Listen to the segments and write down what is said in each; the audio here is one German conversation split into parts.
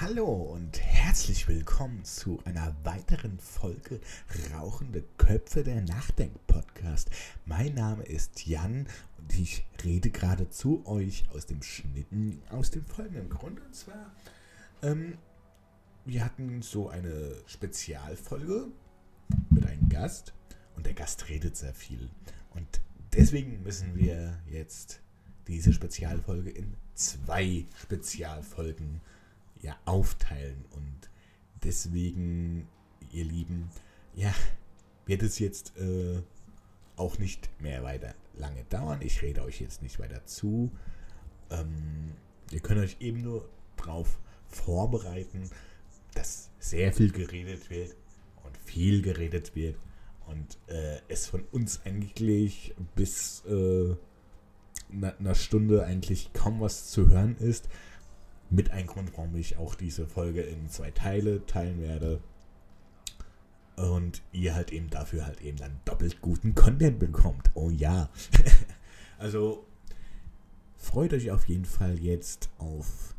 Hallo und herzlich willkommen zu einer weiteren Folge Rauchende Köpfe der Nachdenk-Podcast. Mein Name ist Jan und ich rede gerade zu euch aus dem Schnitten aus dem folgenden Grund. Und zwar, ähm, wir hatten so eine Spezialfolge mit einem Gast und der Gast redet sehr viel. Und deswegen müssen wir jetzt diese Spezialfolge in zwei Spezialfolgen ja, aufteilen. Und deswegen, ihr Lieben, ja, wird es jetzt äh, auch nicht mehr weiter lange dauern. Ich rede euch jetzt nicht weiter zu. Ähm, ihr könnt euch eben nur darauf vorbereiten, dass sehr viel geredet wird und viel geredet wird und äh, es von uns eigentlich bis äh, einer Stunde eigentlich kaum was zu hören ist. Mit ein Grund, warum ich auch diese Folge in zwei Teile teilen werde. Und ihr halt eben dafür halt eben dann doppelt guten Content bekommt. Oh ja. also freut euch auf jeden Fall jetzt auf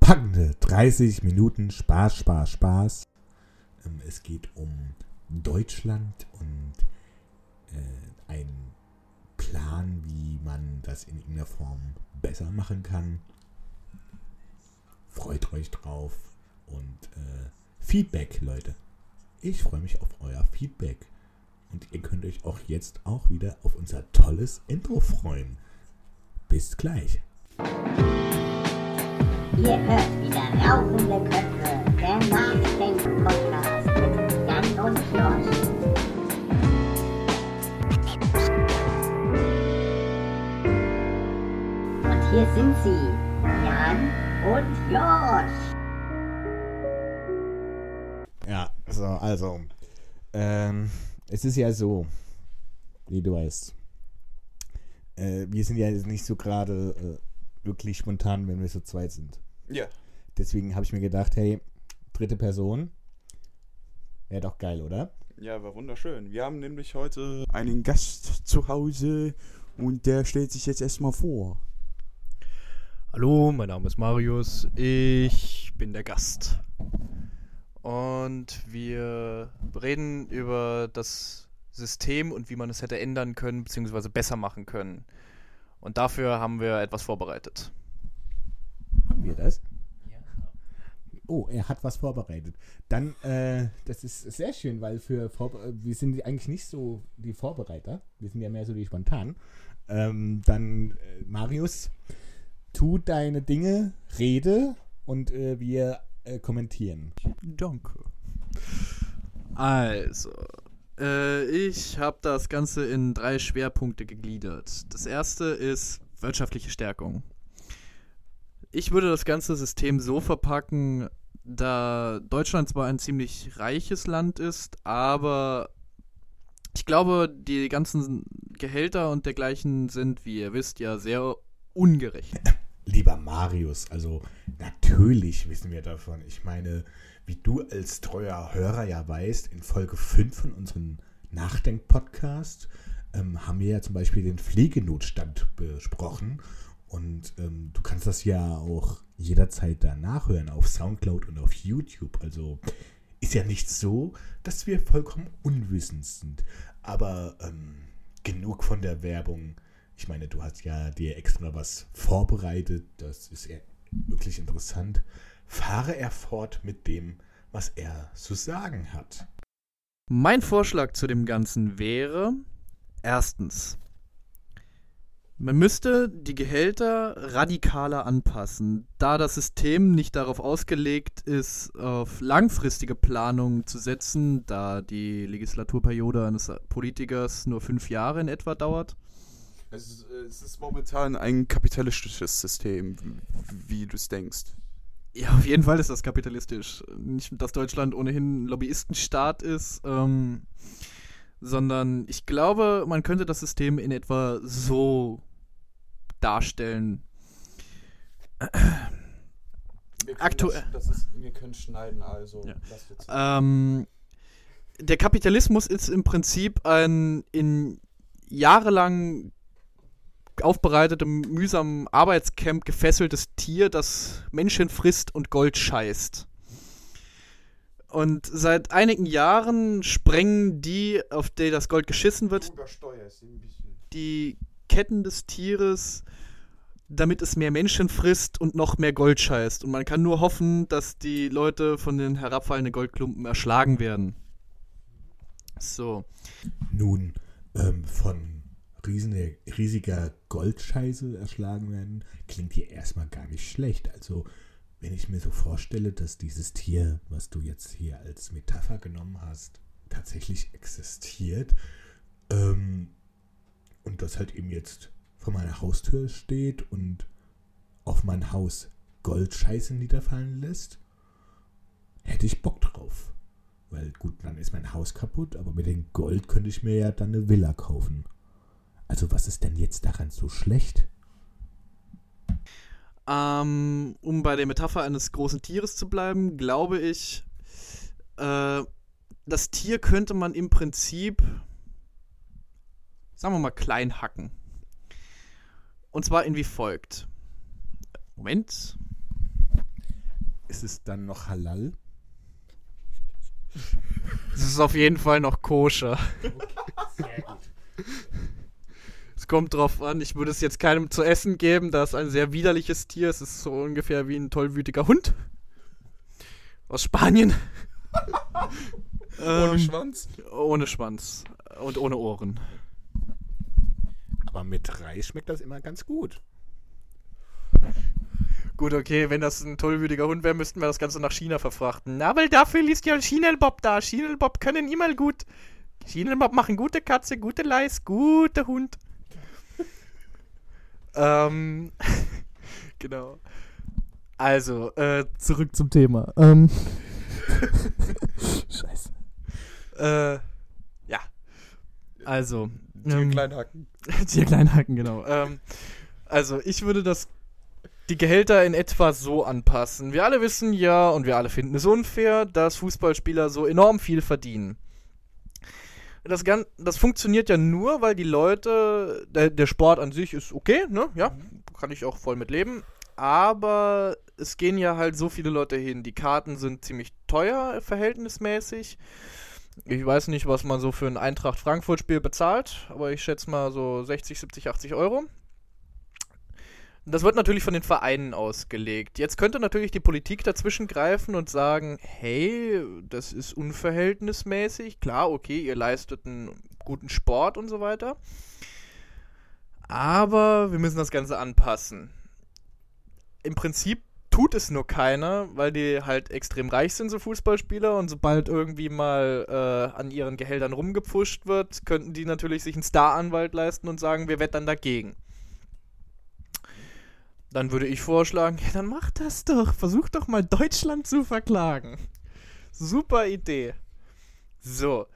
packende 30 Minuten Spaß, Spaß, Spaß. Ähm, es geht um Deutschland und äh, ein Plan, wie man das in irgendeiner Form besser machen kann. Freut euch drauf und äh, Feedback, Leute. Ich freue mich auf euer Feedback. Und ihr könnt euch auch jetzt auch wieder auf unser tolles Intro freuen. Bis gleich. Ihr hört wieder rauchende Köpfe, der Nachdenken-Podcast mit Jan und Josh. Und hier sind sie, und Josh. Ja, so, also. Ähm, es ist ja so, wie du weißt. Äh, wir sind ja nicht so gerade äh, wirklich spontan, wenn wir so zweit sind. Ja. Deswegen habe ich mir gedacht, hey, dritte Person. Wäre doch geil, oder? Ja, war wunderschön. Wir haben nämlich heute einen Gast zu Hause und der stellt sich jetzt erstmal vor. Hallo, mein Name ist Marius. Ich bin der Gast. Und wir reden über das System und wie man es hätte ändern können, beziehungsweise besser machen können. Und dafür haben wir etwas vorbereitet. Haben wir das? Oh, er hat was vorbereitet. Dann, äh, das ist sehr schön, weil für Vorbe wir sind eigentlich nicht so die Vorbereiter. Wir sind ja mehr so die spontan. Ähm, dann, äh, Marius, tu deine Dinge, rede und äh, wir äh, kommentieren. Danke. Also, äh, ich habe das Ganze in drei Schwerpunkte gegliedert. Das erste ist wirtschaftliche Stärkung. Ich würde das ganze System so verpacken, da Deutschland zwar ein ziemlich reiches Land ist, aber ich glaube, die ganzen Gehälter und dergleichen sind, wie ihr wisst, ja sehr ungerecht. Lieber Marius, also natürlich wissen wir davon. Ich meine, wie du als treuer Hörer ja weißt, in Folge 5 von unserem Nachdenk-Podcast ähm, haben wir ja zum Beispiel den Pflegenotstand besprochen. Und ähm, du kannst das ja auch jederzeit da nachhören auf Soundcloud und auf YouTube. Also ist ja nicht so, dass wir vollkommen unwissend sind. Aber ähm, genug von der Werbung. Ich meine, du hast ja dir extra was vorbereitet. Das ist wirklich interessant. Fahre er fort mit dem, was er zu sagen hat. Mein Vorschlag zu dem Ganzen wäre, erstens, man müsste die Gehälter radikaler anpassen, da das System nicht darauf ausgelegt ist, auf langfristige Planung zu setzen, da die Legislaturperiode eines Politikers nur fünf Jahre in etwa dauert. Es ist, es ist momentan ein kapitalistisches System, wie du es denkst. Ja, auf jeden Fall ist das kapitalistisch. Nicht, dass Deutschland ohnehin ein Lobbyistenstaat ist, ähm, sondern ich glaube, man könnte das System in etwa so darstellen. Aktuell- Das, das ist, wir können schneiden, also. Ja. Ähm, der Kapitalismus ist im Prinzip ein in jahrelang aufbereitete, mühsam Arbeitscamp gefesseltes Tier, das Menschen frisst und Gold scheißt. Und seit einigen Jahren sprengen die, auf die das Gold geschissen wird, die Ketten des Tieres, damit es mehr Menschen frisst und noch mehr Gold scheißt. Und man kann nur hoffen, dass die Leute von den herabfallenden Goldklumpen erschlagen werden. So. Nun, ähm, von riesen, riesiger Goldscheiße erschlagen werden, klingt hier erstmal gar nicht schlecht. Also, wenn ich mir so vorstelle, dass dieses Tier, was du jetzt hier als Metapher genommen hast, tatsächlich existiert ähm, und das halt eben jetzt vor meiner Haustür steht und auf mein Haus Goldscheiße niederfallen lässt, hätte ich Bock drauf. Weil gut, dann ist mein Haus kaputt, aber mit dem Gold könnte ich mir ja dann eine Villa kaufen. Also was ist denn jetzt daran so schlecht? Ähm, um bei der Metapher eines großen Tieres zu bleiben, glaube ich, äh, das Tier könnte man im Prinzip, sagen wir mal, klein hacken. Und zwar in wie folgt. Moment. Ist es dann noch halal? Es ist auf jeden Fall noch koscher. Sehr gut. Kommt drauf an, ich würde es jetzt keinem zu essen geben, da es ein sehr widerliches Tier ist. Es ist so ungefähr wie ein tollwütiger Hund. Aus Spanien. Ohne Ähm, Schwanz? Ohne Schwanz. Und ohne Ohren. Aber mit Reis schmeckt das immer ganz gut. Gut, okay, wenn das ein tollwütiger Hund wäre, müssten wir das Ganze nach China verfrachten. Na, weil dafür liest ja Schinelbob da. Schinelbob können immer gut. Schinelbob machen gute Katze, gute Leis, guter Hund. Ähm, genau. Also, äh, zurück zum Thema. Ähm, Scheiße. äh, ja. Also, Tier ähm, klein hacken. Tier klein hacken, genau. Ähm, also, ich würde das die Gehälter in etwa so anpassen. Wir alle wissen ja und wir alle finden es unfair, dass Fußballspieler so enorm viel verdienen. Das, Gan das funktioniert ja nur, weil die Leute, der, der Sport an sich ist okay, ne? Ja, kann ich auch voll mit leben. Aber es gehen ja halt so viele Leute hin. Die Karten sind ziemlich teuer, verhältnismäßig. Ich weiß nicht, was man so für ein Eintracht-Frankfurt-Spiel bezahlt, aber ich schätze mal so 60, 70, 80 Euro. Das wird natürlich von den Vereinen ausgelegt. Jetzt könnte natürlich die Politik dazwischen greifen und sagen, hey, das ist unverhältnismäßig. Klar, okay, ihr leistet einen guten Sport und so weiter. Aber wir müssen das Ganze anpassen. Im Prinzip tut es nur keiner, weil die halt extrem reich sind, so Fußballspieler. Und sobald irgendwie mal äh, an ihren Gehältern rumgepfuscht wird, könnten die natürlich sich einen Staranwalt leisten und sagen, wir wettern dagegen. Dann würde ich vorschlagen, ja, dann mach das doch. Versuch doch mal Deutschland zu verklagen. Super Idee. So,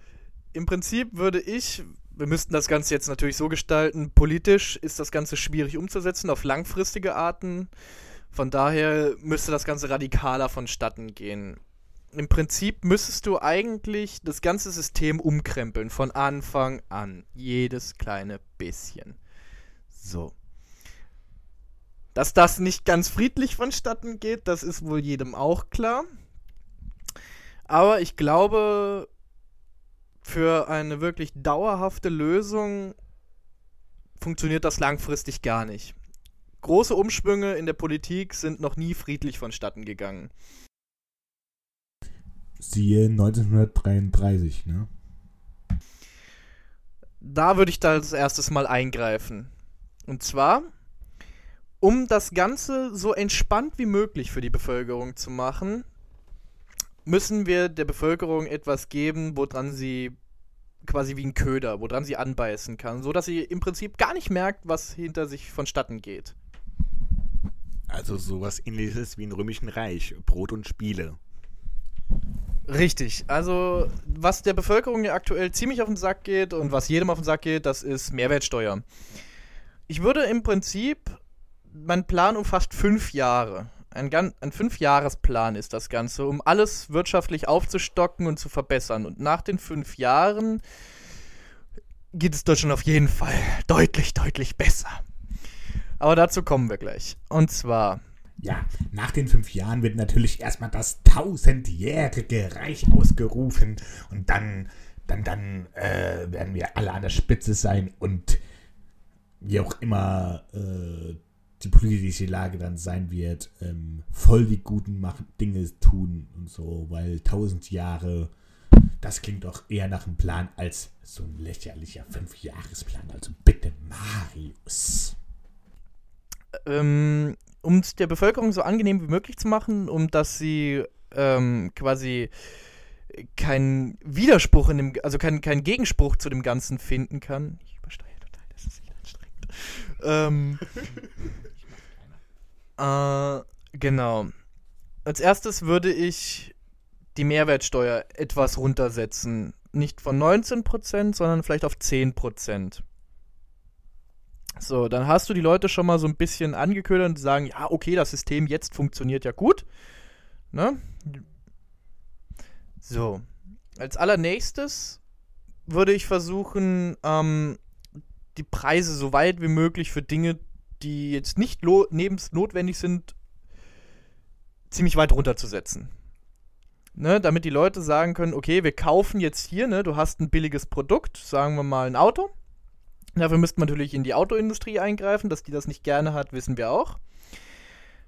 im Prinzip würde ich, wir müssten das Ganze jetzt natürlich so gestalten, politisch ist das Ganze schwierig umzusetzen auf langfristige Arten. Von daher müsste das Ganze radikaler vonstatten gehen. Im Prinzip müsstest du eigentlich das ganze System umkrempeln, von Anfang an. Jedes kleine bisschen. So. Dass das nicht ganz friedlich vonstatten geht, das ist wohl jedem auch klar. Aber ich glaube, für eine wirklich dauerhafte Lösung funktioniert das langfristig gar nicht. Große Umschwünge in der Politik sind noch nie friedlich vonstatten gegangen. Siehe 1933, ne? Da würde ich da als erstes mal eingreifen. Und zwar, um das Ganze so entspannt wie möglich für die Bevölkerung zu machen, müssen wir der Bevölkerung etwas geben, woran sie quasi wie ein Köder, woran sie anbeißen kann, so dass sie im Prinzip gar nicht merkt, was hinter sich vonstatten geht. Also sowas ähnliches wie im Römischen Reich. Brot und Spiele. Richtig. Also, was der Bevölkerung ja aktuell ziemlich auf den Sack geht und was jedem auf den Sack geht, das ist Mehrwertsteuer. Ich würde im Prinzip, mein Plan umfasst fünf Jahre. Ein, ein Fünfjahresplan ist das Ganze, um alles wirtschaftlich aufzustocken und zu verbessern. Und nach den fünf Jahren geht es Deutschland auf jeden Fall deutlich, deutlich besser. Aber dazu kommen wir gleich. Und zwar, Ja, nach den fünf Jahren wird natürlich erstmal das tausendjährige Reich ausgerufen und dann, dann, dann äh, werden wir alle an der Spitze sein und wie auch immer äh, die politische Lage dann sein wird, ähm, voll die guten Mach Dinge tun und so, weil tausend Jahre, das klingt doch eher nach einem Plan als so ein lächerlicher Fünfjahresplan. Also bitte, Marius. ähm, um es der Bevölkerung so angenehm wie möglich zu machen, um dass sie ähm, quasi keinen Widerspruch in dem, also keinen keinen Gegenspruch zu dem Ganzen finden kann. Ich übersteuere total, das ist echt anstrengend. ähm, äh, genau. Als erstes würde ich die Mehrwertsteuer etwas runtersetzen. Nicht von 19%, sondern vielleicht auf 10%. So, dann hast du die Leute schon mal so ein bisschen angeködert und sagen, ja, okay, das System jetzt funktioniert ja gut. Ne? So, als allernächstes würde ich versuchen, ähm, die Preise so weit wie möglich für Dinge, die jetzt nicht lebensnotwendig sind, ziemlich weit runterzusetzen. Ne, damit die Leute sagen können, okay, wir kaufen jetzt hier, ne, du hast ein billiges Produkt, sagen wir mal ein Auto. Dafür müsste man natürlich in die Autoindustrie eingreifen, dass die das nicht gerne hat, wissen wir auch.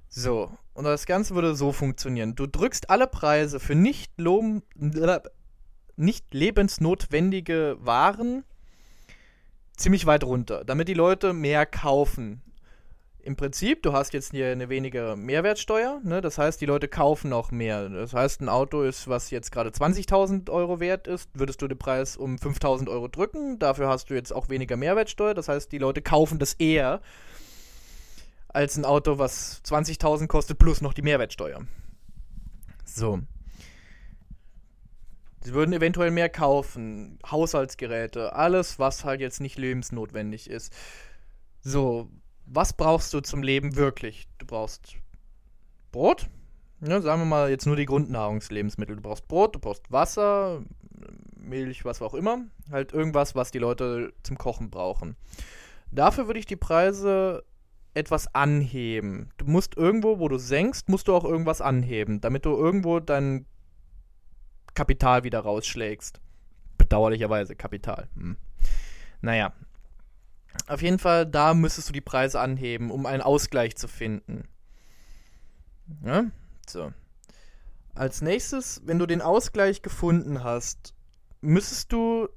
So, und das Ganze würde so funktionieren. Du drückst alle Preise für nicht, nicht lebensnotwendige Waren ziemlich weit runter, damit die Leute mehr kaufen. Im Prinzip, du hast jetzt hier eine weniger Mehrwertsteuer, ne? das heißt, die Leute kaufen auch mehr. Das heißt, ein Auto ist, was jetzt gerade 20.000 Euro wert ist, würdest du den Preis um 5.000 Euro drücken, dafür hast du jetzt auch weniger Mehrwertsteuer, das heißt, die Leute kaufen das eher als ein Auto, was 20.000 kostet, plus noch die Mehrwertsteuer. So. Sie würden eventuell mehr kaufen, Haushaltsgeräte, alles, was halt jetzt nicht lebensnotwendig ist. So, was brauchst du zum Leben wirklich? Du brauchst Brot, ja, sagen wir mal jetzt nur die Grundnahrungslebensmittel. Du brauchst Brot, du brauchst Wasser, Milch, was auch immer. Halt irgendwas, was die Leute zum Kochen brauchen. Dafür würde ich die Preise etwas anheben. Du musst irgendwo, wo du senkst, musst du auch irgendwas anheben, damit du irgendwo dein Kapital wieder rausschlägst. Bedauerlicherweise Kapital. Hm. Naja. Auf jeden Fall, da müsstest du die Preise anheben, um einen Ausgleich zu finden. Ja? So. Als nächstes, wenn du den Ausgleich gefunden hast, müsstest du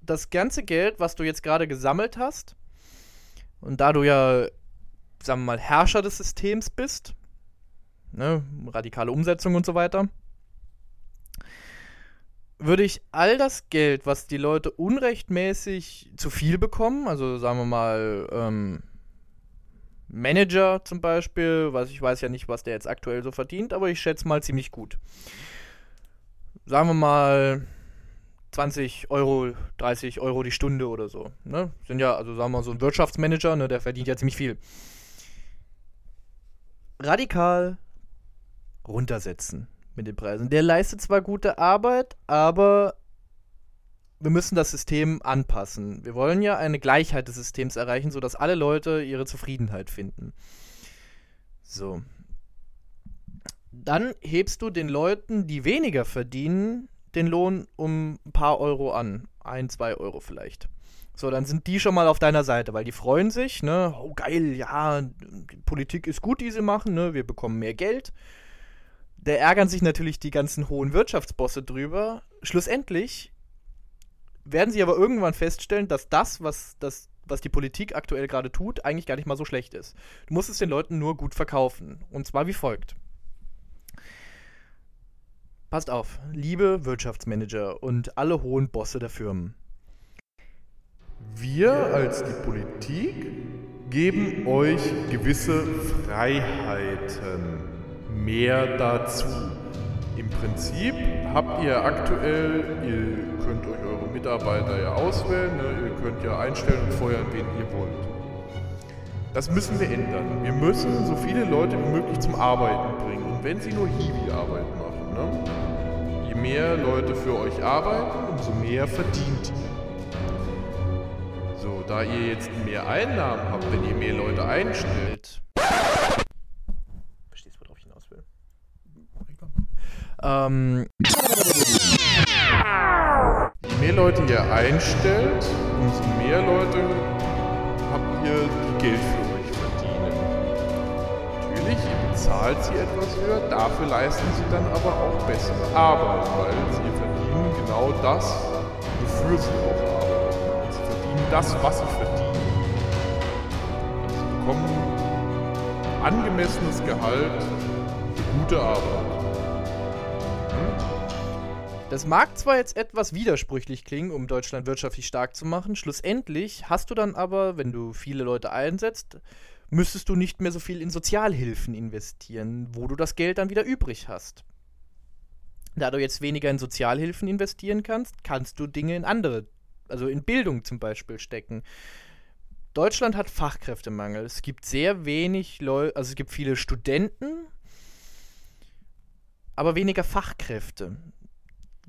das ganze Geld, was du jetzt gerade gesammelt hast, und da du ja, sagen wir mal, Herrscher des Systems bist, ne, radikale Umsetzung und so weiter, würde ich all das Geld, was die Leute unrechtmäßig zu viel bekommen, also sagen wir mal, ähm, Manager zum Beispiel, was ich weiß ja nicht, was der jetzt aktuell so verdient, aber ich schätze mal ziemlich gut. Sagen wir mal 20 Euro, 30 Euro die Stunde oder so. Ne? Sind ja, also sagen wir mal, so ein Wirtschaftsmanager, ne, der verdient ja ziemlich viel. Radikal runtersetzen mit den Preisen. Der leistet zwar gute Arbeit, aber wir müssen das System anpassen. Wir wollen ja eine Gleichheit des Systems erreichen, sodass alle Leute ihre Zufriedenheit finden. So. Dann hebst du den Leuten, die weniger verdienen, den Lohn um ein paar Euro an. Ein, zwei Euro vielleicht. So, dann sind die schon mal auf deiner Seite, weil die freuen sich, ne? Oh, geil, ja, die Politik ist gut, die sie machen, ne? Wir bekommen mehr Geld. Da ärgern sich natürlich die ganzen hohen Wirtschaftsbosse drüber. Schlussendlich werden sie aber irgendwann feststellen, dass das, was, das, was die Politik aktuell gerade tut, eigentlich gar nicht mal so schlecht ist. Du musst es den Leuten nur gut verkaufen. Und zwar wie folgt. Passt auf, liebe Wirtschaftsmanager und alle hohen Bosse der Firmen. Wir als die Politik geben euch gewisse Freiheiten. Mehr dazu. Im Prinzip habt ihr aktuell, ihr könnt euch eure Mitarbeiter ja auswählen, ne? ihr könnt ja einstellen und feuern, wen ihr wollt. Das müssen wir ändern. Wir müssen so viele Leute wie möglich zum Arbeiten bringen. Und wenn sie nur Hiwi-Arbeit machen, ne? je mehr Leute für euch arbeiten, umso mehr verdient ihr. So, da ihr jetzt mehr Einnahmen habt, wenn ihr mehr Leute einstellt, Verstehst du, worauf ich hinaus will? Ähm, je mehr Leute ihr einstellt, umso mehr Leute habt ihr, die Geld für euch verdienen. Natürlich, ihr bezahlt sie etwas höher, dafür leisten sie dann aber auch bessere Arbeit, weil sie verdienen genau das, wofür sie auch arbeiten. Sie verdienen das, was sie verdienen. Sie bekommen angemessenes Gehalt für gute Arbeit. Das mag zwar jetzt etwas widersprüchlich klingen, um Deutschland wirtschaftlich stark zu machen, schlussendlich hast du dann aber, wenn du viele Leute einsetzt, müsstest du nicht mehr so viel in Sozialhilfen investieren, wo du das Geld dann wieder übrig hast. Da du jetzt weniger in Sozialhilfen investieren kannst, kannst du Dinge in andere, also in Bildung zum Beispiel stecken. Deutschland hat Fachkräftemangel. Es gibt sehr wenig Leute, also es gibt viele Studenten, aber weniger Fachkräfte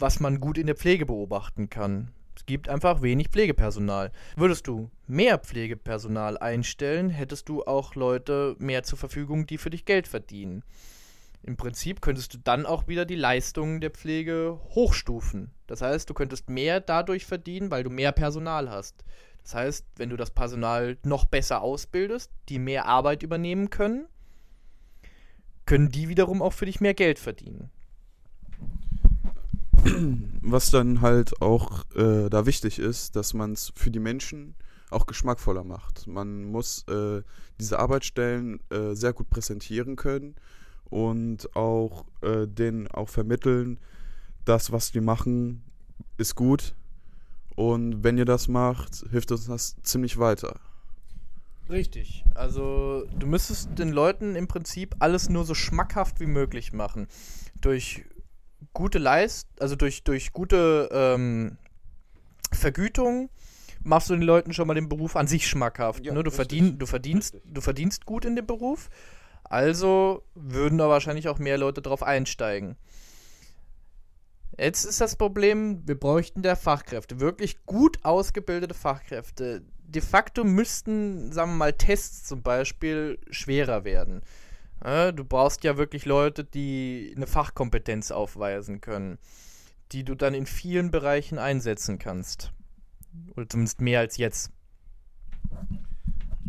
was man gut in der Pflege beobachten kann. Es gibt einfach wenig Pflegepersonal. Würdest du mehr Pflegepersonal einstellen, hättest du auch Leute mehr zur Verfügung, die für dich Geld verdienen. Im Prinzip könntest du dann auch wieder die Leistungen der Pflege hochstufen. Das heißt, du könntest mehr dadurch verdienen, weil du mehr Personal hast. Das heißt, wenn du das Personal noch besser ausbildest, die mehr Arbeit übernehmen können, können die wiederum auch für dich mehr Geld verdienen. Was dann halt auch äh, da wichtig ist, dass man es für die Menschen auch geschmackvoller macht. Man muss äh, diese Arbeitsstellen äh, sehr gut präsentieren können und auch äh, denen auch vermitteln, das, was die machen, ist gut. Und wenn ihr das macht, hilft uns das ziemlich weiter. Richtig. Also du müsstest den Leuten im Prinzip alles nur so schmackhaft wie möglich machen. Durch gute Leist, also durch, durch gute ähm, Vergütung machst du den Leuten schon mal den Beruf an sich schmackhaft. Ja, ne? du, verdien, du, verdienst, Richtig. du verdienst gut in dem Beruf, also würden da wahrscheinlich auch mehr Leute drauf einsteigen. Jetzt ist das Problem, wir bräuchten der Fachkräfte, wirklich gut ausgebildete Fachkräfte. De facto müssten, sagen wir mal, Tests zum Beispiel schwerer werden. Ja, du brauchst ja wirklich Leute, die eine Fachkompetenz aufweisen können, die du dann in vielen Bereichen einsetzen kannst. Oder zumindest mehr als jetzt.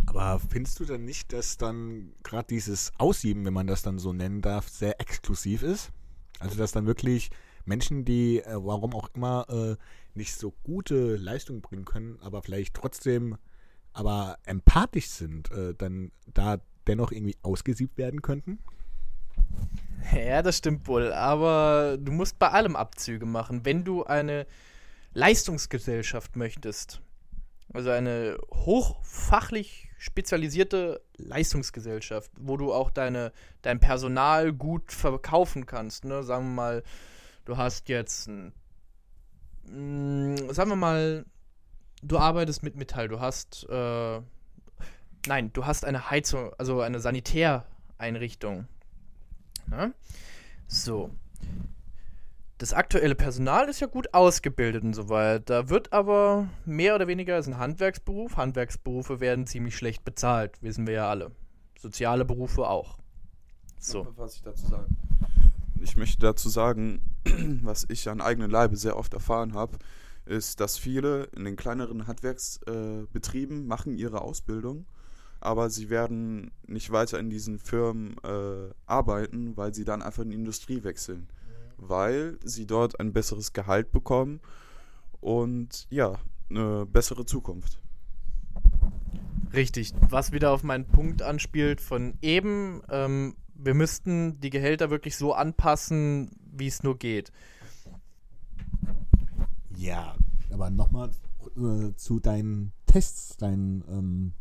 Aber findest du dann nicht, dass dann gerade dieses Aussieben, wenn man das dann so nennen darf, sehr exklusiv ist? Also dass dann wirklich Menschen, die äh, warum auch immer äh, nicht so gute Leistungen bringen können, aber vielleicht trotzdem aber empathisch sind, äh, dann da dennoch irgendwie ausgesiebt werden könnten? Ja, das stimmt wohl, aber du musst bei allem Abzüge machen. Wenn du eine Leistungsgesellschaft möchtest, also eine hochfachlich spezialisierte Leistungsgesellschaft, wo du auch deine, dein Personal gut verkaufen kannst, ne? sagen wir mal, du hast jetzt, ein, mh, sagen wir mal, du arbeitest mit Metall, du hast, äh, nein, du hast eine Heizung, also eine Sanitäreinrichtung. Ne? So. Das aktuelle Personal ist ja gut ausgebildet und so weiter. Da wird aber mehr oder weniger ist ein Handwerksberuf. Handwerksberufe werden ziemlich schlecht bezahlt, wissen wir ja alle. Soziale Berufe auch. So. Was ich dazu sagen? Ich möchte dazu sagen, was ich an eigenen Leibe sehr oft erfahren habe, ist, dass viele in den kleineren Handwerksbetrieben äh, machen ihre Ausbildung, aber sie werden nicht weiter in diesen Firmen äh, arbeiten, weil sie dann einfach in die Industrie wechseln, weil sie dort ein besseres Gehalt bekommen und ja, eine bessere Zukunft. Richtig, was wieder auf meinen Punkt anspielt von eben, ähm, wir müssten die Gehälter wirklich so anpassen, wie es nur geht. Ja, aber nochmal äh, zu deinen Tests, deinen ähm,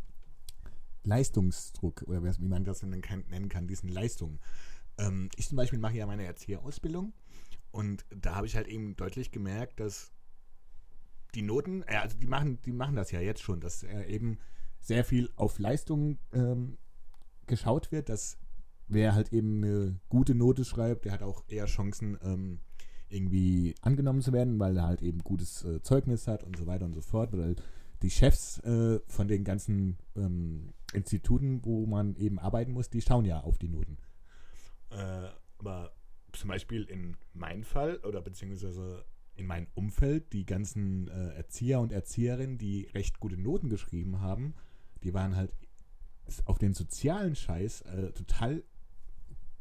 Leistungsdruck oder wie man das denn kann, nennen kann, diesen Leistungen. Ähm, ich zum Beispiel mache ja meine Erzieherausbildung und da habe ich halt eben deutlich gemerkt, dass die Noten, äh, also die machen, die machen das ja jetzt schon, dass äh, eben sehr viel auf Leistung ähm, geschaut wird, dass wer halt eben eine gute Note schreibt, der hat auch eher Chancen, ähm, irgendwie angenommen zu werden, weil er halt eben gutes äh, Zeugnis hat und so weiter und so fort, weil die Chefs äh, von den ganzen ähm, Instituten, wo man eben arbeiten muss, die schauen ja auf die Noten. Äh, aber zum Beispiel in meinem Fall oder beziehungsweise in meinem Umfeld, die ganzen äh, Erzieher und Erzieherinnen, die recht gute Noten geschrieben haben, die waren halt auf den sozialen Scheiß äh, total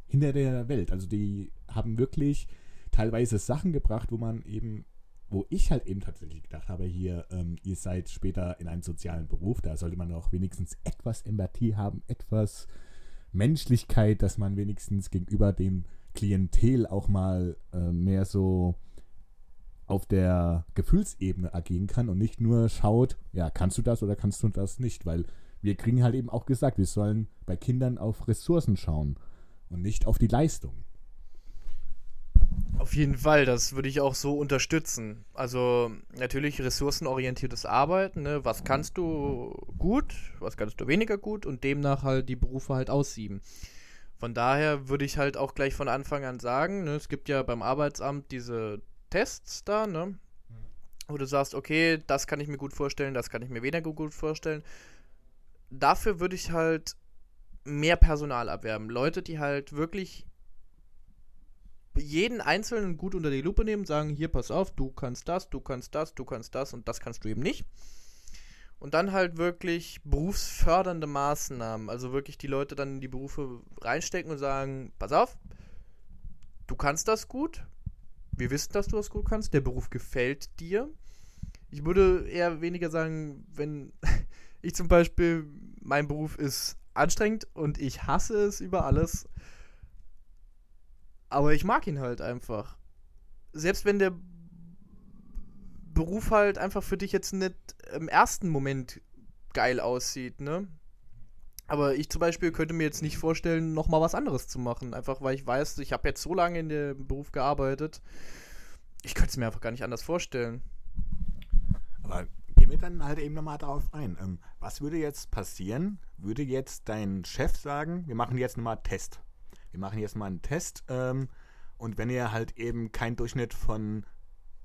hinter der Welt. Also die haben wirklich teilweise Sachen gebracht, wo man eben, wo ich halt eben tatsächlich gedacht habe, hier, ähm, ihr seid später in einem sozialen Beruf, da sollte man auch wenigstens etwas Empathie haben, etwas Menschlichkeit, dass man wenigstens gegenüber dem Klientel auch mal äh, mehr so auf der Gefühlsebene agieren kann und nicht nur schaut, ja, kannst du das oder kannst du das nicht, weil wir kriegen halt eben auch gesagt, wir sollen bei Kindern auf Ressourcen schauen und nicht auf die Leistung. Auf jeden Fall, das würde ich auch so unterstützen. Also natürlich ressourcenorientiertes Arbeiten, ne? was kannst du gut, was kannst du weniger gut und demnach halt die Berufe halt aussieben. Von daher würde ich halt auch gleich von Anfang an sagen, ne? es gibt ja beim Arbeitsamt diese Tests da, ne? wo du sagst, okay, das kann ich mir gut vorstellen, das kann ich mir weniger gut vorstellen. Dafür würde ich halt mehr Personal abwerben. Leute, die halt wirklich jeden Einzelnen gut unter die Lupe nehmen, sagen, hier, pass auf, du kannst das, du kannst das, du kannst das und das kannst du eben nicht. Und dann halt wirklich berufsfördernde Maßnahmen, also wirklich die Leute dann in die Berufe reinstecken und sagen, pass auf, du kannst das gut, wir wissen, dass du das gut kannst, der Beruf gefällt dir. Ich würde eher weniger sagen, wenn ich zum Beispiel, mein Beruf ist anstrengend und ich hasse es über alles. Aber ich mag ihn halt einfach. Selbst wenn der Beruf halt einfach für dich jetzt nicht im ersten Moment geil aussieht, ne? Aber ich zum Beispiel könnte mir jetzt nicht vorstellen, nochmal was anderes zu machen. Einfach weil ich weiß, ich habe jetzt so lange in dem Beruf gearbeitet. Ich könnte es mir einfach gar nicht anders vorstellen. Aber gehen wir dann halt eben nochmal darauf ein. Ähm, was würde jetzt passieren? Würde jetzt dein Chef sagen, wir machen jetzt nochmal Test. Wir machen jetzt mal einen Test ähm, und wenn ihr halt eben keinen Durchschnitt von,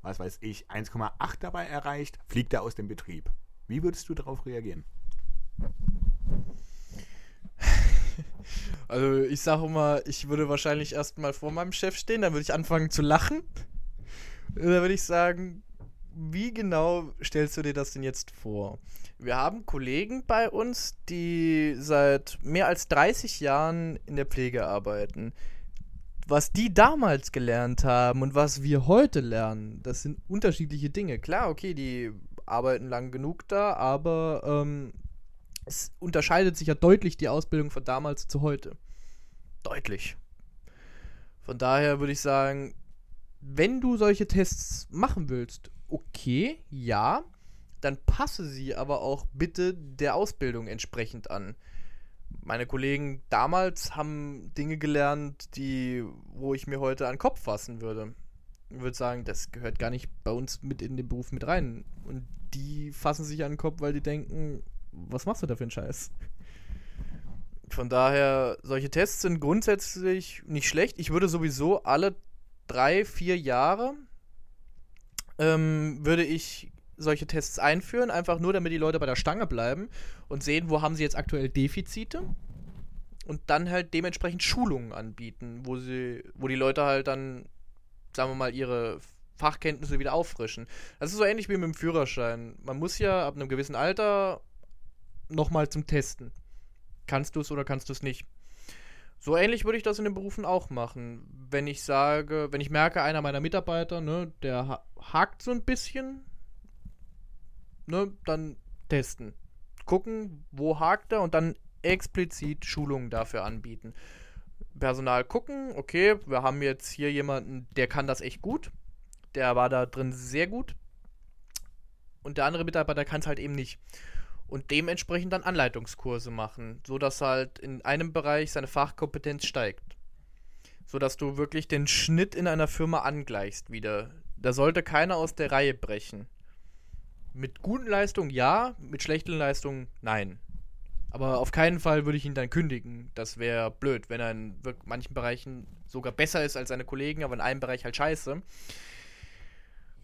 was weiß ich, 1,8 dabei erreicht, fliegt er aus dem Betrieb. Wie würdest du darauf reagieren? Also ich sage immer, ich würde wahrscheinlich erstmal vor meinem Chef stehen, dann würde ich anfangen zu lachen. Und dann würde ich sagen, wie genau stellst du dir das denn jetzt vor? Wir haben Kollegen bei uns, die seit mehr als 30 Jahren in der Pflege arbeiten. Was die damals gelernt haben und was wir heute lernen, das sind unterschiedliche Dinge. Klar, okay, die arbeiten lang genug da, aber ähm, es unterscheidet sich ja deutlich die Ausbildung von damals zu heute. Deutlich. Von daher würde ich sagen, wenn du solche Tests machen willst, okay, ja, dann passe sie aber auch bitte der Ausbildung entsprechend an. Meine Kollegen damals haben Dinge gelernt, die, wo ich mir heute an den Kopf fassen würde. Ich würde sagen, das gehört gar nicht bei uns mit in den Beruf mit rein. Und die fassen sich an den Kopf, weil die denken, was machst du da für einen Scheiß? Von daher, solche Tests sind grundsätzlich nicht schlecht. Ich würde sowieso alle drei, vier Jahre ähm, würde ich solche Tests einführen, einfach nur damit die Leute bei der Stange bleiben und sehen, wo haben sie jetzt aktuell Defizite und dann halt dementsprechend Schulungen anbieten, wo sie, wo die Leute halt dann, sagen wir mal, ihre Fachkenntnisse wieder auffrischen. Das ist so ähnlich wie mit dem Führerschein. Man muss ja ab einem gewissen Alter nochmal zum Testen. Kannst du es oder kannst du es nicht? So ähnlich würde ich das in den Berufen auch machen. Wenn ich sage, wenn ich merke, einer meiner Mitarbeiter, ne, der ha hakt so ein bisschen, ne, dann testen. Gucken, wo hakt er und dann explizit Schulungen dafür anbieten. Personal gucken, okay, wir haben jetzt hier jemanden, der kann das echt gut. Der war da drin sehr gut. Und der andere Mitarbeiter kann es halt eben nicht und dementsprechend dann Anleitungskurse machen, sodass halt in einem Bereich seine Fachkompetenz steigt. Sodass du wirklich den Schnitt in einer Firma angleichst wieder. Da sollte keiner aus der Reihe brechen. Mit guten Leistungen ja, mit schlechten Leistungen nein. Aber auf keinen Fall würde ich ihn dann kündigen. Das wäre blöd, wenn er in manchen Bereichen sogar besser ist als seine Kollegen, aber in einem Bereich halt scheiße.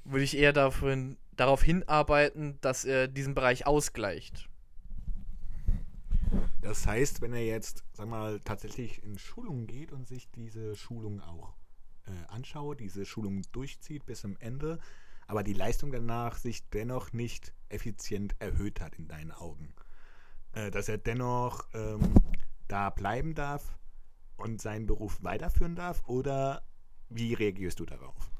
Würde ich eher davon, darauf hinarbeiten, dass er diesen Bereich ausgleicht. Das heißt, wenn er jetzt, sag mal, tatsächlich in Schulungen geht und sich diese Schulung auch äh, anschaut, diese Schulung durchzieht bis zum Ende, aber die Leistung danach sich dennoch nicht effizient erhöht hat in deinen Augen. Äh, dass er dennoch ähm, da bleiben darf und seinen Beruf weiterführen darf oder wie reagierst du darauf?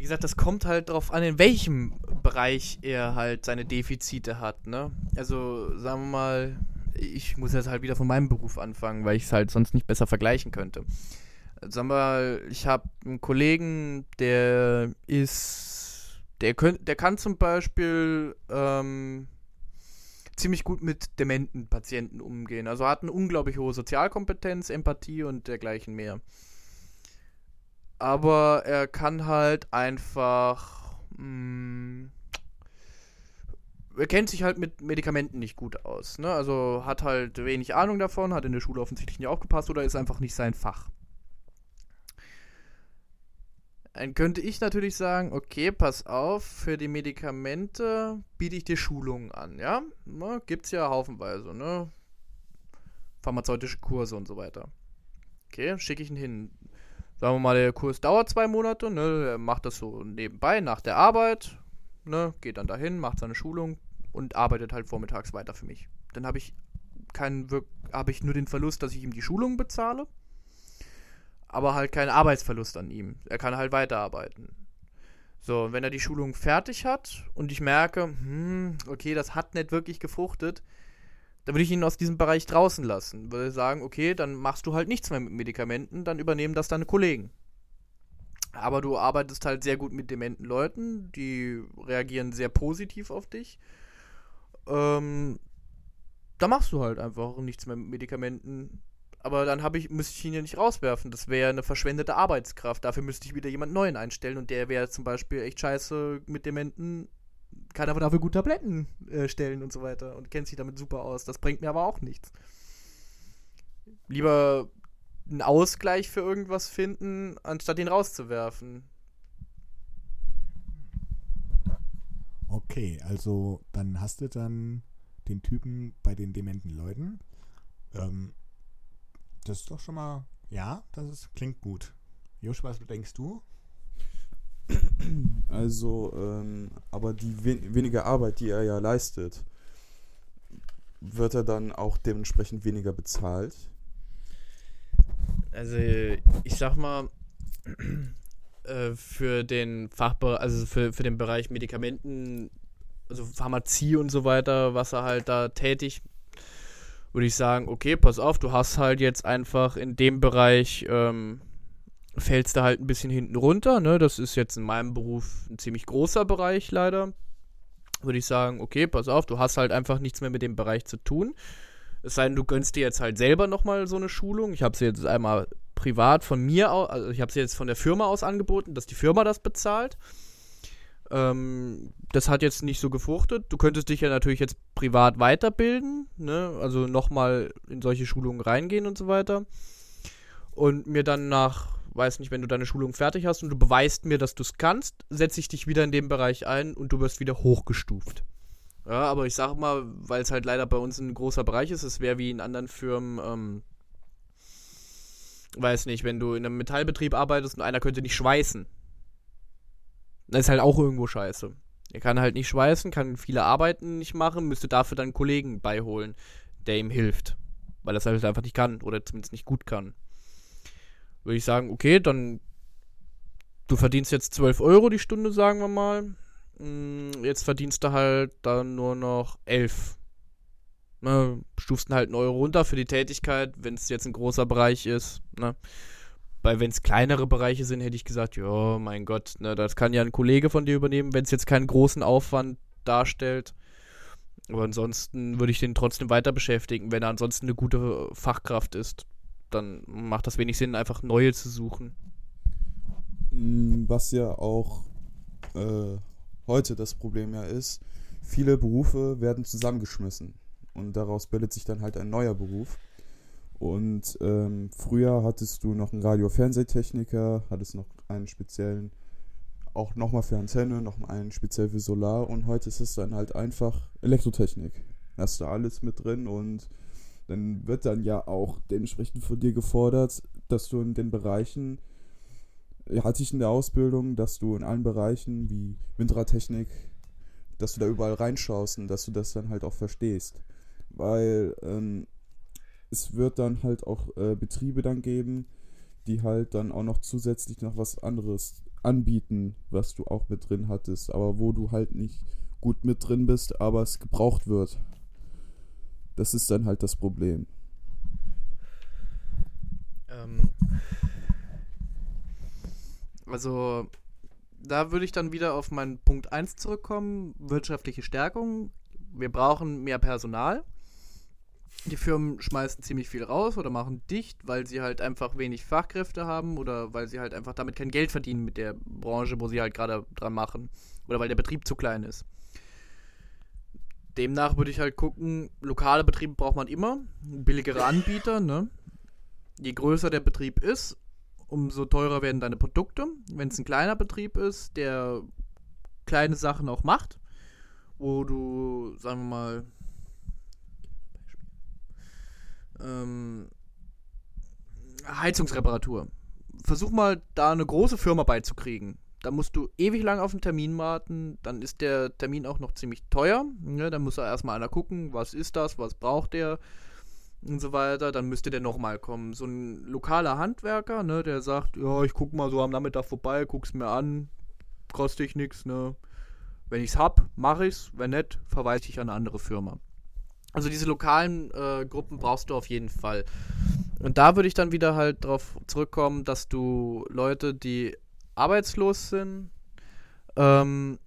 Wie gesagt, das kommt halt darauf an, in welchem Bereich er halt seine Defizite hat, ne? Also, sagen wir mal, ich muss jetzt halt wieder von meinem Beruf anfangen, weil ich es halt sonst nicht besser vergleichen könnte. Sagen wir mal, ich habe einen Kollegen, der ist, der, könnt, der kann zum Beispiel ähm, ziemlich gut mit dementen Patienten umgehen. Also hat eine unglaublich hohe Sozialkompetenz, Empathie und dergleichen mehr. Aber er kann halt einfach. Mh, mm, er kennt sich halt mit Medikamenten nicht gut aus. Ne? Also hat halt wenig Ahnung davon, hat in der Schule offensichtlich nicht aufgepasst oder ist einfach nicht sein Fach. Dann könnte ich natürlich sagen, okay, pass auf, für die Medikamente biete ich dir Schulungen an, ja? Ne, gibt's ja haufenweise, ne? Pharmazeutische Kurse und so weiter. Okay, schicke ich ihn hin. Sagen wir mal, der Kurs dauert zwei Monate, ne? Er macht das so nebenbei, nach der Arbeit, ne? Geht dann dahin, macht seine Schulung und arbeitet halt vormittags weiter für mich. Dann habe ich keinen, habe ich nur den Verlust, dass ich ihm die Schulung bezahle aber halt kein Arbeitsverlust an ihm. Er kann halt weiterarbeiten. So, wenn er die Schulung fertig hat und ich merke, hm, okay, das hat nicht wirklich gefruchtet, dann würde ich ihn aus diesem Bereich draußen lassen. Würde sagen, okay, dann machst du halt nichts mehr mit Medikamenten, dann übernehmen das deine Kollegen. Aber du arbeitest halt sehr gut mit dementen Leuten, die reagieren sehr positiv auf dich. Ähm, da machst du halt einfach nichts mehr mit Medikamenten aber dann ich, müsste ich ihn ja nicht rauswerfen. Das wäre eine verschwendete Arbeitskraft. Dafür müsste ich wieder jemand Neuen einstellen und der wäre zum Beispiel echt scheiße mit Dementen, kann aber dafür gut Tabletten äh, stellen und so weiter und kennt sich damit super aus. Das bringt mir aber auch nichts. Lieber einen Ausgleich für irgendwas finden, anstatt ihn rauszuwerfen. Okay, also dann hast du dann den Typen bei den dementen Leuten. Ähm, das ist doch schon mal, ja, das ist, klingt gut. Joshua, was denkst du? Also, ähm, aber die wen weniger Arbeit, die er ja leistet, wird er dann auch dementsprechend weniger bezahlt? Also, ich sag mal, äh, für den Fachbereich, also für, für den Bereich Medikamenten, also Pharmazie und so weiter, was er halt da tätig würde ich sagen, okay, pass auf, du hast halt jetzt einfach in dem Bereich, ähm, fällst du halt ein bisschen hinten runter, ne? Das ist jetzt in meinem Beruf ein ziemlich großer Bereich leider. Würde ich sagen, okay, pass auf, du hast halt einfach nichts mehr mit dem Bereich zu tun. Es sei denn, du gönnst dir jetzt halt selber nochmal so eine Schulung. Ich habe sie jetzt einmal privat von mir aus, also ich habe sie jetzt von der Firma aus angeboten, dass die Firma das bezahlt. Ähm, das hat jetzt nicht so gefruchtet. Du könntest dich ja natürlich jetzt privat weiterbilden, ne? also nochmal in solche Schulungen reingehen und so weiter. Und mir dann nach, weiß nicht, wenn du deine Schulung fertig hast und du beweist mir, dass du es kannst, setze ich dich wieder in dem Bereich ein und du wirst wieder hochgestuft. Ja, aber ich sag mal, weil es halt leider bei uns ein großer Bereich ist, es wäre wie in anderen Firmen, ähm, weiß nicht, wenn du in einem Metallbetrieb arbeitest und einer könnte nicht schweißen, das ist halt auch irgendwo scheiße. Er kann halt nicht schweißen, kann viele Arbeiten nicht machen, müsste dafür dann einen Kollegen beiholen, der ihm hilft. Weil er es halt einfach nicht kann oder zumindest nicht gut kann. Würde ich sagen, okay, dann du verdienst jetzt 12 Euro die Stunde, sagen wir mal. Mm, jetzt verdienst du halt dann nur noch 11. Ne, stufst halt einen Euro runter für die Tätigkeit, wenn es jetzt ein großer Bereich ist. Ne? Weil wenn es kleinere Bereiche sind, hätte ich gesagt, ja, mein Gott, ne, das kann ja ein Kollege von dir übernehmen, wenn es jetzt keinen großen Aufwand darstellt. Aber ansonsten würde ich den trotzdem weiter beschäftigen. Wenn er ansonsten eine gute Fachkraft ist, dann macht das wenig Sinn, einfach neue zu suchen. Mm, was ja auch äh, heute das Problem ja ist, viele Berufe werden zusammengeschmissen. Und daraus bildet sich dann halt ein neuer Beruf. Und ähm, früher hattest du noch einen Radio-Fernsehtechniker, hattest noch einen speziellen auch nochmal für Antenne, nochmal einen speziell für Solar und heute ist es dann halt einfach Elektrotechnik. Hast du alles mit drin und dann wird dann ja auch dementsprechend von dir gefordert, dass du in den Bereichen, hatte ich in der Ausbildung, dass du in allen Bereichen wie Windradtechnik, dass du da überall reinschaust und dass du das dann halt auch verstehst. Weil ähm, es wird dann halt auch äh, Betriebe dann geben, die halt dann auch noch zusätzlich noch was anderes anbieten, was du auch mit drin hattest, aber wo du halt nicht gut mit drin bist, aber es gebraucht wird. Das ist dann halt das Problem. Ähm, also, da würde ich dann wieder auf meinen Punkt 1 zurückkommen: wirtschaftliche Stärkung. Wir brauchen mehr Personal. Die Firmen schmeißen ziemlich viel raus oder machen dicht, weil sie halt einfach wenig Fachkräfte haben oder weil sie halt einfach damit kein Geld verdienen mit der Branche, wo sie halt gerade dran machen. Oder weil der Betrieb zu klein ist. Demnach würde ich halt gucken, lokale Betriebe braucht man immer, billigere Anbieter, ne? Je größer der Betrieb ist, umso teurer werden deine Produkte. Wenn es ein kleiner Betrieb ist, der kleine Sachen auch macht, wo du, sagen wir mal, ähm, Heizungsreparatur. Versuch mal, da eine große Firma beizukriegen. Da musst du ewig lang auf einen Termin warten. Dann ist der Termin auch noch ziemlich teuer. Ne? Dann muss da erstmal einer gucken, was ist das, was braucht der und so weiter. Dann müsste der nochmal kommen. So ein lokaler Handwerker, ne, der sagt, ja, ich guck mal so am Nachmittag vorbei, guck's mir an, kostet ich nichts, ne. Wenn ich's hab, mache ich's. Wenn nicht, verweise ich an eine andere Firma. Also diese lokalen äh, Gruppen brauchst du auf jeden Fall. Und da würde ich dann wieder halt darauf zurückkommen, dass du Leute, die arbeitslos sind, ähm,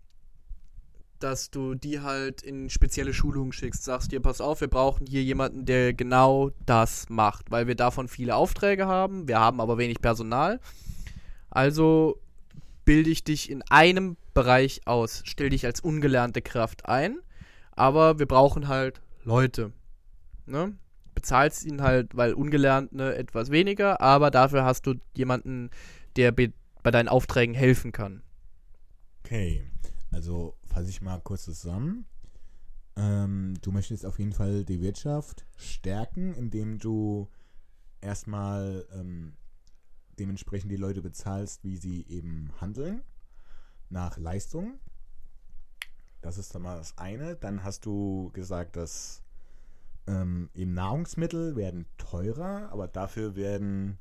dass du die halt in spezielle Schulungen schickst. Sagst dir, pass auf, wir brauchen hier jemanden, der genau das macht, weil wir davon viele Aufträge haben, wir haben aber wenig Personal. Also bilde ich dich in einem Bereich aus, stell dich als ungelernte Kraft ein, aber wir brauchen halt Leute. Ne? Bezahlst ihn halt, weil ungelernt ne, etwas weniger, aber dafür hast du jemanden, der bei deinen Aufträgen helfen kann. Okay, also fasse ich mal kurz zusammen. Ähm, du möchtest auf jeden Fall die Wirtschaft stärken, indem du erstmal ähm, dementsprechend die Leute bezahlst, wie sie eben handeln, nach Leistung. Das ist dann mal das eine. Dann hast du gesagt, dass ähm, eben Nahrungsmittel werden teurer, aber dafür werden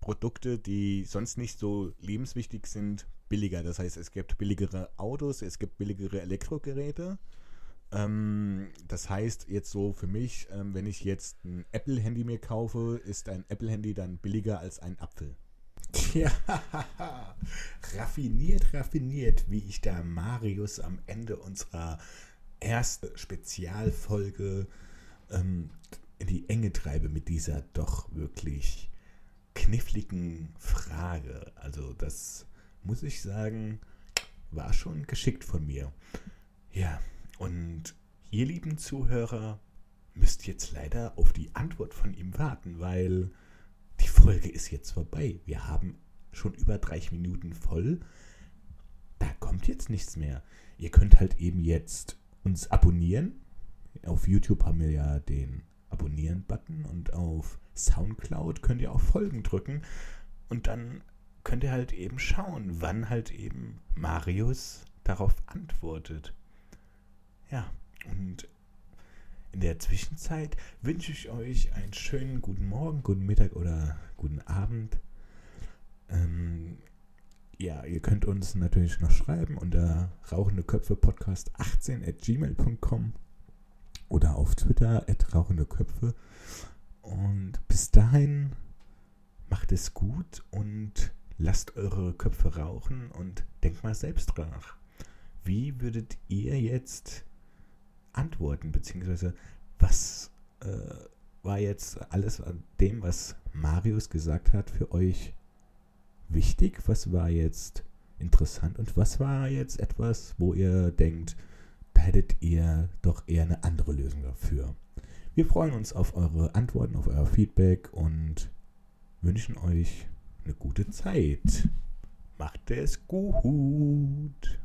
Produkte, die sonst nicht so lebenswichtig sind, billiger. Das heißt, es gibt billigere Autos, es gibt billigere Elektrogeräte. Ähm, das heißt, jetzt so für mich, ähm, wenn ich jetzt ein Apple-Handy mir kaufe, ist ein Apple-Handy dann billiger als ein Apfel. Tja, raffiniert, raffiniert, wie ich da Marius am Ende unserer ersten Spezialfolge ähm, in die Enge treibe mit dieser doch wirklich kniffligen Frage. Also das muss ich sagen, war schon geschickt von mir. Ja, und ihr lieben Zuhörer müsst jetzt leider auf die Antwort von ihm warten, weil die Folge ist jetzt vorbei. Wir haben schon über 30 Minuten voll. Da kommt jetzt nichts mehr. Ihr könnt halt eben jetzt uns abonnieren. Auf YouTube haben wir ja den Abonnieren-Button und auf Soundcloud könnt ihr auch Folgen drücken. Und dann könnt ihr halt eben schauen, wann halt eben Marius darauf antwortet. Ja, und in der Zwischenzeit wünsche ich euch einen schönen guten Morgen, guten Mittag oder guten Abend. Ähm, ja, ihr könnt uns natürlich noch schreiben unter rauchendeköpfe-podcast18 at gmail.com oder auf Twitter at rauchendeköpfe. Und bis dahin macht es gut und lasst eure Köpfe rauchen und denkt mal selbst nach. Wie würdet ihr jetzt antworten, beziehungsweise was äh, war jetzt alles an dem, was Marius gesagt hat, für euch wichtig? Was war jetzt interessant und was war jetzt etwas, wo ihr denkt, da hättet ihr doch eher eine andere Lösung dafür? Wir freuen uns auf eure Antworten, auf euer Feedback und wünschen euch eine gute Zeit. macht es gut.